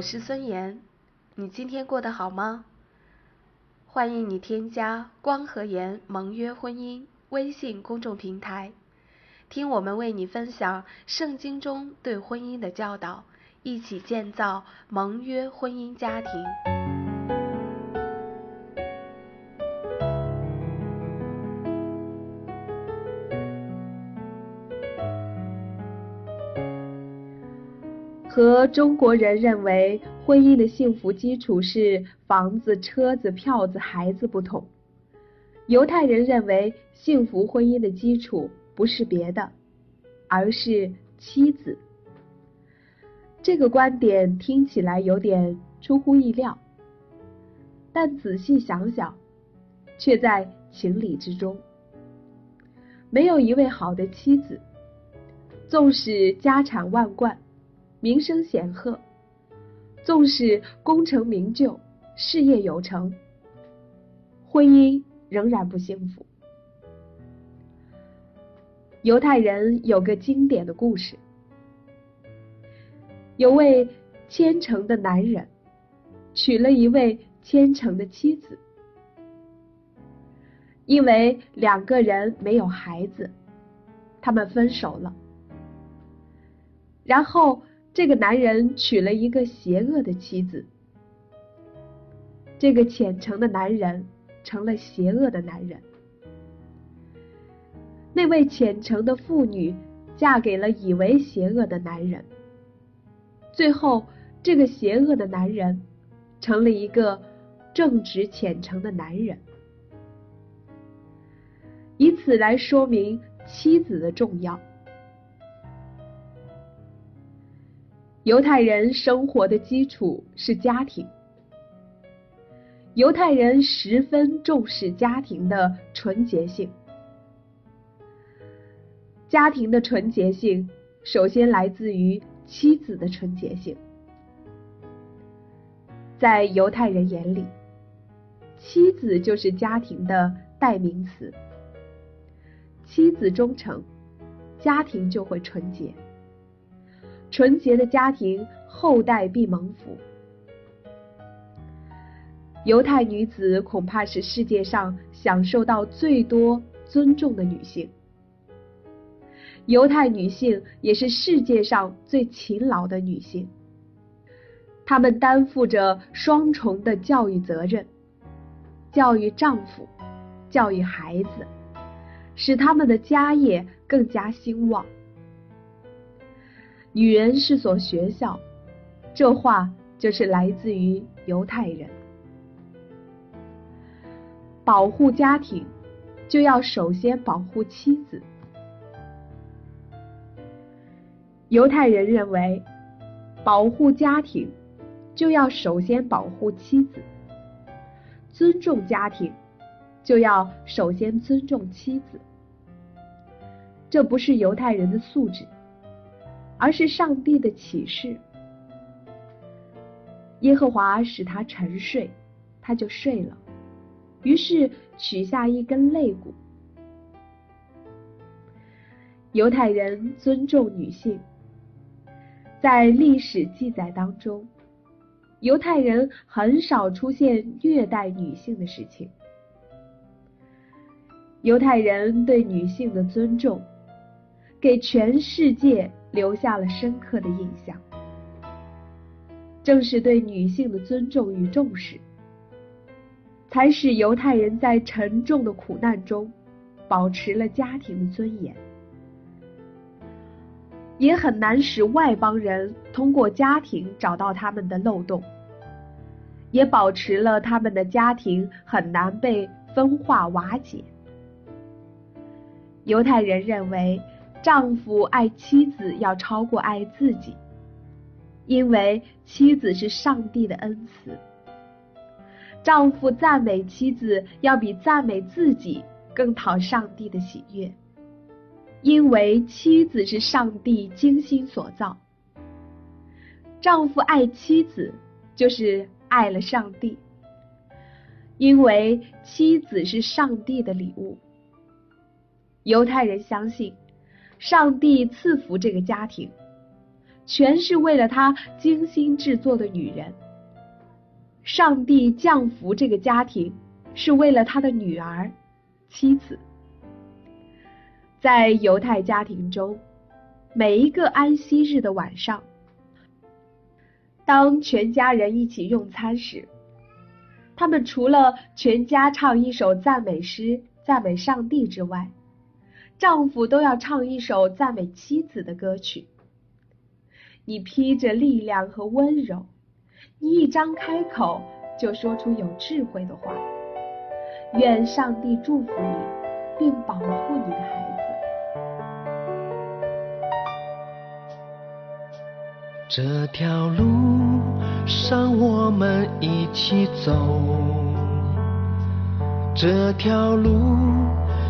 我是孙岩，你今天过得好吗？欢迎你添加光和盐盟约婚姻微信公众平台，听我们为你分享圣经中对婚姻的教导，一起建造盟约婚姻家庭。和中国人认为婚姻的幸福基础是房子、车子、票子、孩子不同，犹太人认为幸福婚姻的基础不是别的，而是妻子。这个观点听起来有点出乎意料，但仔细想想，却在情理之中。没有一位好的妻子，纵使家产万贯。名声显赫，纵使功成名就、事业有成，婚姻仍然不幸福。犹太人有个经典的故事：有位虔诚的男人娶了一位虔诚的妻子，因为两个人没有孩子，他们分手了。然后。这个男人娶了一个邪恶的妻子，这个虔诚的男人成了邪恶的男人。那位虔诚的妇女嫁给了以为邪恶的男人，最后这个邪恶的男人成了一个正直虔诚的男人。以此来说明妻子的重要。犹太人生活的基础是家庭。犹太人十分重视家庭的纯洁性。家庭的纯洁性首先来自于妻子的纯洁性。在犹太人眼里，妻子就是家庭的代名词。妻子忠诚，家庭就会纯洁。纯洁的家庭，后代必蒙福。犹太女子恐怕是世界上享受到最多尊重的女性。犹太女性也是世界上最勤劳的女性。她们担负着双重的教育责任：教育丈夫，教育孩子，使他们的家业更加兴旺。女人是所学校，这话就是来自于犹太人。保护家庭，就要首先保护妻子。犹太人认为，保护家庭，就要首先保护妻子；尊重家庭，就要首先尊重妻子。这不是犹太人的素质。而是上帝的启示。耶和华使他沉睡，他就睡了。于是取下一根肋骨。犹太人尊重女性，在历史记载当中，犹太人很少出现虐待女性的事情。犹太人对女性的尊重，给全世界。留下了深刻的印象。正是对女性的尊重与重视，才使犹太人在沉重的苦难中保持了家庭的尊严，也很难使外邦人通过家庭找到他们的漏洞，也保持了他们的家庭很难被分化瓦解。犹太人认为，丈夫爱妻子要超过爱自己，因为妻子是上帝的恩赐。丈夫赞美妻子要比赞美自己更讨上帝的喜悦，因为妻子是上帝精心所造。丈夫爱妻子，就是爱了上帝，因为妻子是上帝的礼物。犹太人相信，上帝赐福这个家庭，全是为了他精心制作的女人。上帝降福这个家庭，是为了他的女儿、妻子。在犹太家庭中，每一个安息日的晚上，当全家人一起用餐时，他们除了全家唱一首赞美诗赞美上帝之外，丈夫都要唱一首赞美妻子的歌曲。你披着力量和温柔。你一张开口就说出有智慧的话，愿上帝祝福你，并保护你的孩子。这条路上我们一起走，这条路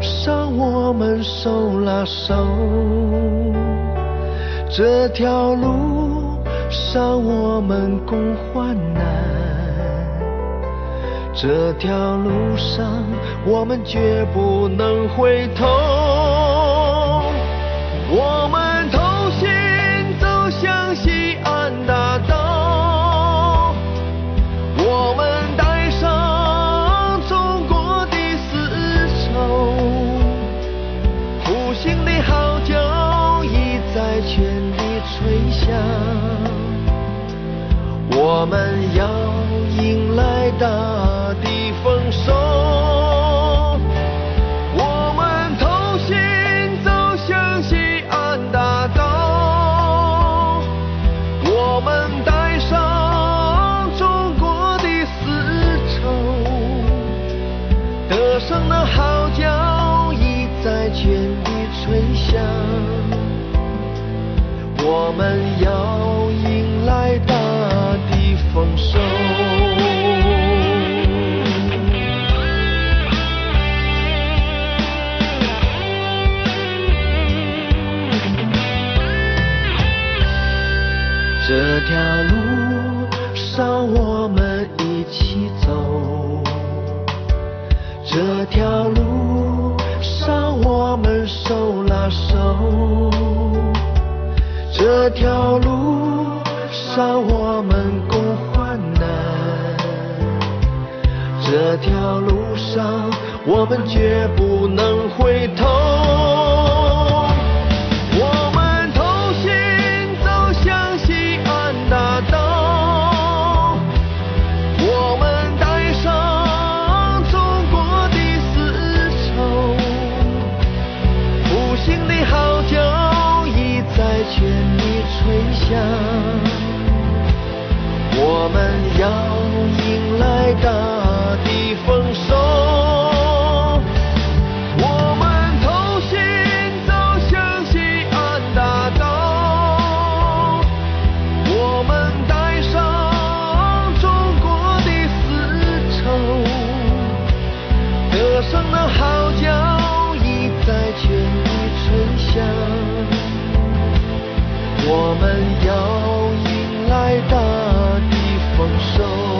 上我们手拉手，这条路上我们共患难。这条路上，我们绝不能回头。我们我们要迎来大地丰收我们同心走向西安大道我们带上中国的丝绸歌声的号角已在全地吹响我们要手拉手这条路上我们共患难这条路上我们绝不能回头。我们要迎来大地丰收。